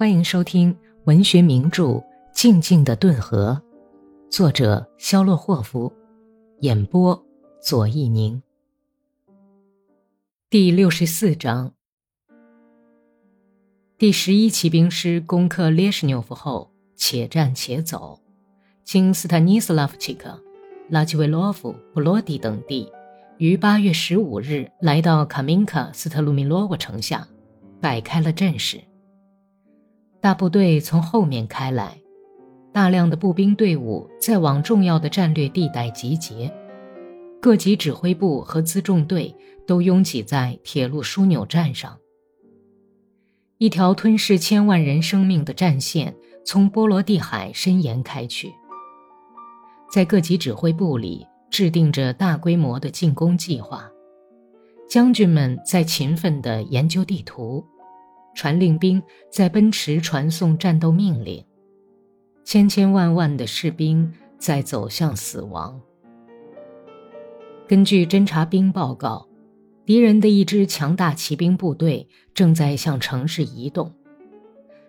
欢迎收听文学名著《静静的顿河》，作者肖洛霍夫，演播左一宁。第六十四章，第十一骑兵师攻克列什纽夫后，且战且走，经斯坦尼斯拉夫契克、拉基维洛夫、布罗迪等地，于八月十五日来到卡明卡斯特鲁米洛沃城下，摆开了阵势。大部队从后面开来，大量的步兵队伍在往重要的战略地带集结，各级指挥部和辎重队都拥挤在铁路枢纽站上。一条吞噬千万人生命的战线从波罗的海伸延开去，在各级指挥部里制定着大规模的进攻计划，将军们在勤奋地研究地图。传令兵在奔驰传送战斗命令，千千万万的士兵在走向死亡。根据侦察兵报告，敌人的一支强大骑兵部队正在向城市移动，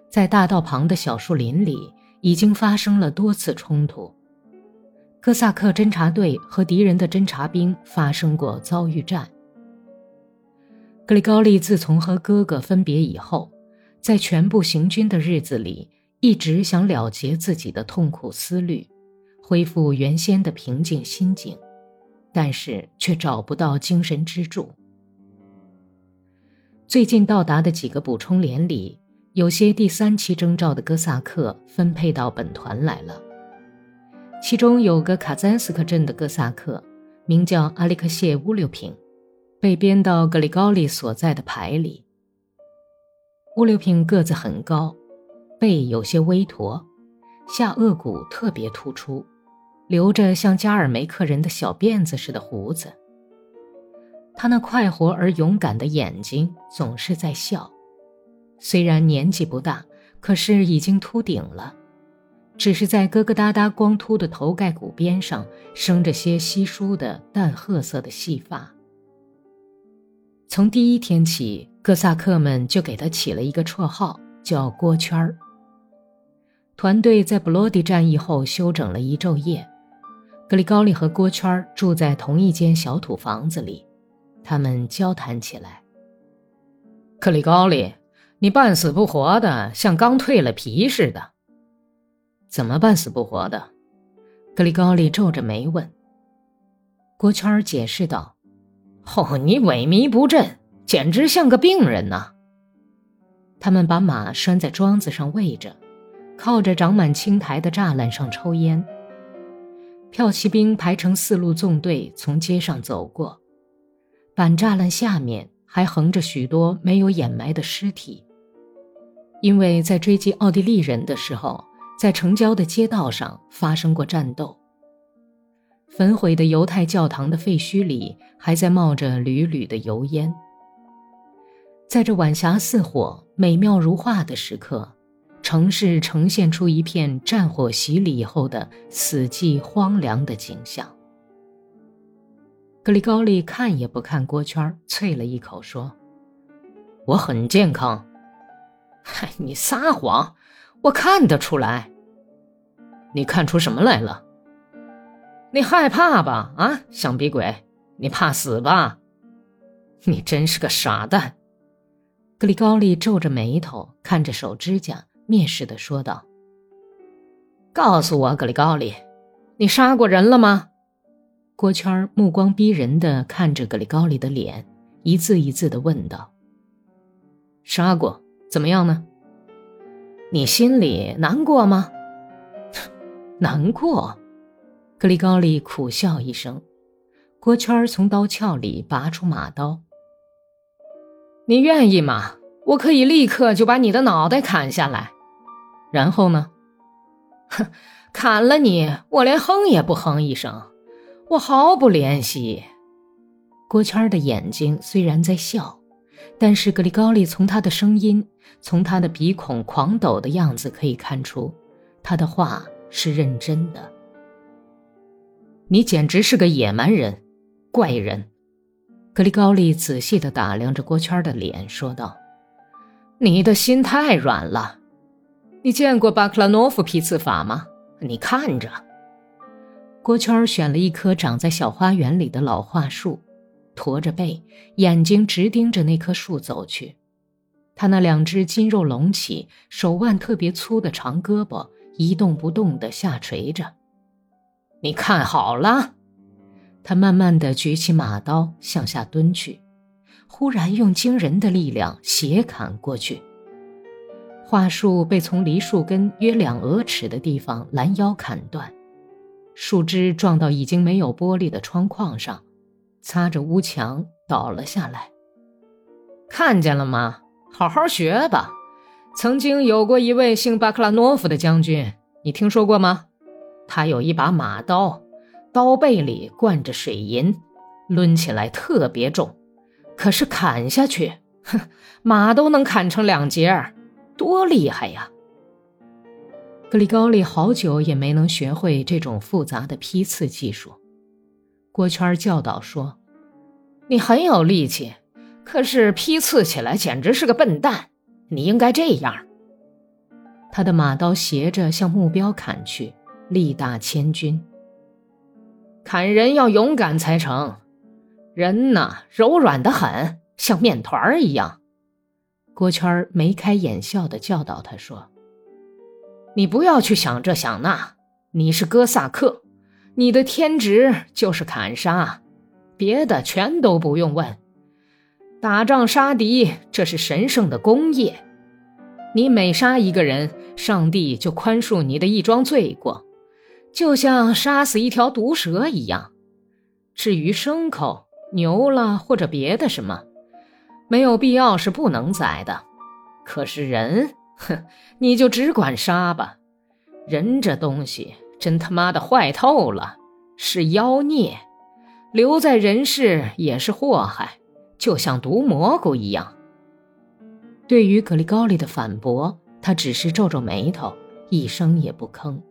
在大道旁的小树林里已经发生了多次冲突。哥萨克侦察队和敌人的侦察兵发生过遭遇战。格里高利自从和哥哥分别以后，在全部行军的日子里，一直想了结自己的痛苦思虑，恢复原先的平静心境，但是却找不到精神支柱。最近到达的几个补充连里，有些第三期征召的哥萨克分配到本团来了，其中有个卡赞斯克镇的哥萨克，名叫阿里克谢乌柳平。被编到格里高利所在的排里。乌留平个子很高，背有些微驼，下颚骨特别突出，留着像加尔梅克人的小辫子似的胡子。他那快活而勇敢的眼睛总是在笑，虽然年纪不大，可是已经秃顶了，只是在疙疙瘩瘩光秃的头盖骨边上生着些稀疏的淡褐色的细发。从第一天起，哥萨克们就给他起了一个绰号，叫“锅圈儿”。团队在布罗迪战役后休整了一昼夜，格里高利和锅圈儿住在同一间小土房子里，他们交谈起来。克里高利，你半死不活的，像刚蜕了皮似的。怎么半死不活的？格里高利皱着眉问。锅圈儿解释道。哦，你萎靡不振，简直像个病人呐！他们把马拴在桩子上喂着，靠着长满青苔的栅栏上抽烟。骠骑兵排成四路纵队从街上走过，板栅栏下面还横着许多没有掩埋的尸体，因为在追击奥地利人的时候，在城郊的街道上发生过战斗。焚毁的犹太教堂的废墟里还在冒着缕缕的油烟。在这晚霞似火、美妙如画的时刻，城市呈现出一片战火洗礼以后的死寂荒凉的景象。格里高利看也不看郭圈，啐了一口说：“我很健康。”“嗨，你撒谎！我看得出来。你看出什么来了？”你害怕吧？啊，小逼鬼，你怕死吧？你真是个傻蛋！格里高利皱着眉头看着手指甲，蔑视的说道：“告诉我，格里高利，你杀过人了吗？”郭圈目光逼人的看着格里高利的脸，一字一字的问道：“杀过，怎么样呢？你心里难过吗？难过。”格里高利苦笑一声，郭圈从刀鞘里拔出马刀。你愿意吗？我可以立刻就把你的脑袋砍下来。然后呢？哼，砍了你，我连哼也不哼一声，我毫不怜惜。郭圈的眼睛虽然在笑，但是格里高利从他的声音，从他的鼻孔狂抖的样子可以看出，他的话是认真的。你简直是个野蛮人，怪人！格里高利仔细地打量着郭圈的脸，说道：“你的心太软了，你见过巴克拉诺夫批次法吗？你看着。郭圈选了一棵长在小花园里的老桦树，驼着背，眼睛直盯着那棵树走去。他那两只筋肉隆起、手腕特别粗的长胳膊一动不动地下垂着。你看好了。他慢慢地举起马刀向下蹲去，忽然用惊人的力量斜砍过去。桦树被从梨树根约两额尺的地方拦腰砍断。树枝撞到已经没有玻璃的窗框上，擦着屋墙倒了下来。看见了吗？好好学吧。曾经有过一位姓巴克拉诺夫的将军，你听说过吗？他有一把马刀，刀背里灌着水银，抡起来特别重，可是砍下去，哼，马都能砍成两截儿，多厉害呀！格里高利好久也没能学会这种复杂的批刺技术。郭圈教导说：“你很有力气，可是批刺起来简直是个笨蛋。你应该这样。”他的马刀斜着向目标砍去，力大千钧。砍人要勇敢才成，人呐，柔软的很，像面团儿一样。郭圈眉开眼笑的教导他说。你不要去想这想那，你是哥萨克，你的天职就是砍杀，别的全都不用问。打仗杀敌，这是神圣的功业。你每杀一个人，上帝就宽恕你的一桩罪过，就像杀死一条毒蛇一样。至于牲口，牛了或者别的什么，没有必要是不能宰的。可是人。哼，你就只管杀吧，人这东西真他妈的坏透了，是妖孽，留在人世也是祸害，就像毒蘑菇一样。对于格里高利的反驳，他只是皱皱眉头，一声也不吭。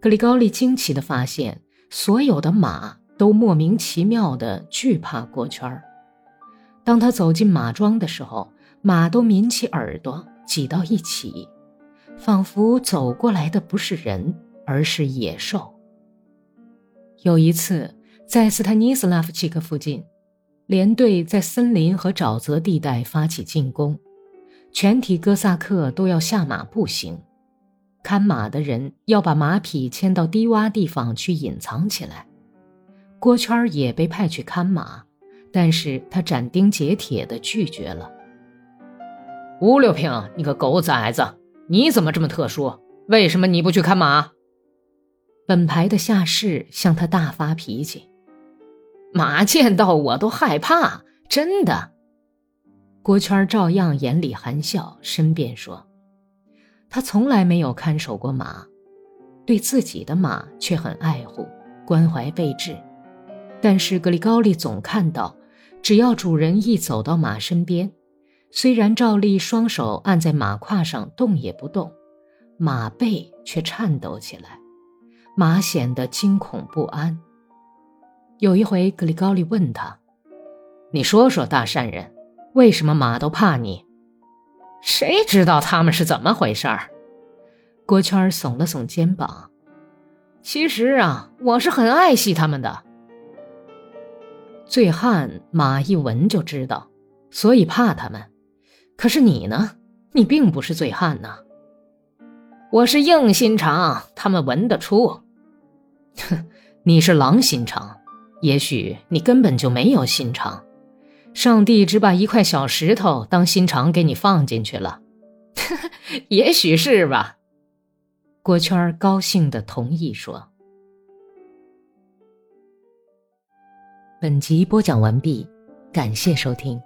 格里高利惊奇地发现，所有的马都莫名其妙地惧怕过圈儿。当他走进马庄的时候，马都抿起耳朵。挤到一起，仿佛走过来的不是人，而是野兽。有一次，在斯坦尼斯拉夫契克附近，连队在森林和沼泽地带发起进攻，全体哥萨克都要下马步行，看马的人要把马匹牵到低洼地方去隐藏起来。郭圈也被派去看马，但是他斩钉截铁地拒绝了。吴六平，你个狗崽子，你怎么这么特殊？为什么你不去看马？本排的下士向他大发脾气，马见到我都害怕，真的。郭圈照样眼里含笑，申辩说，他从来没有看守过马，对自己的马却很爱护，关怀备至。但是格里高利总看到，只要主人一走到马身边。虽然照例双手按在马胯上动也不动，马背却颤抖起来，马显得惊恐不安。有一回，格里高利问他：“你说说，大善人，为什么马都怕你？”“谁知道他们是怎么回事儿？”郭圈耸了耸肩膀：“其实啊，我是很爱惜他们的。醉汉马一闻就知道，所以怕他们。”可是你呢？你并不是醉汉呐。我是硬心肠，他们闻得出。哼，你是狼心肠，也许你根本就没有心肠，上帝只把一块小石头当心肠给你放进去了。也许是吧。郭圈高兴的同意说。本集播讲完毕，感谢收听。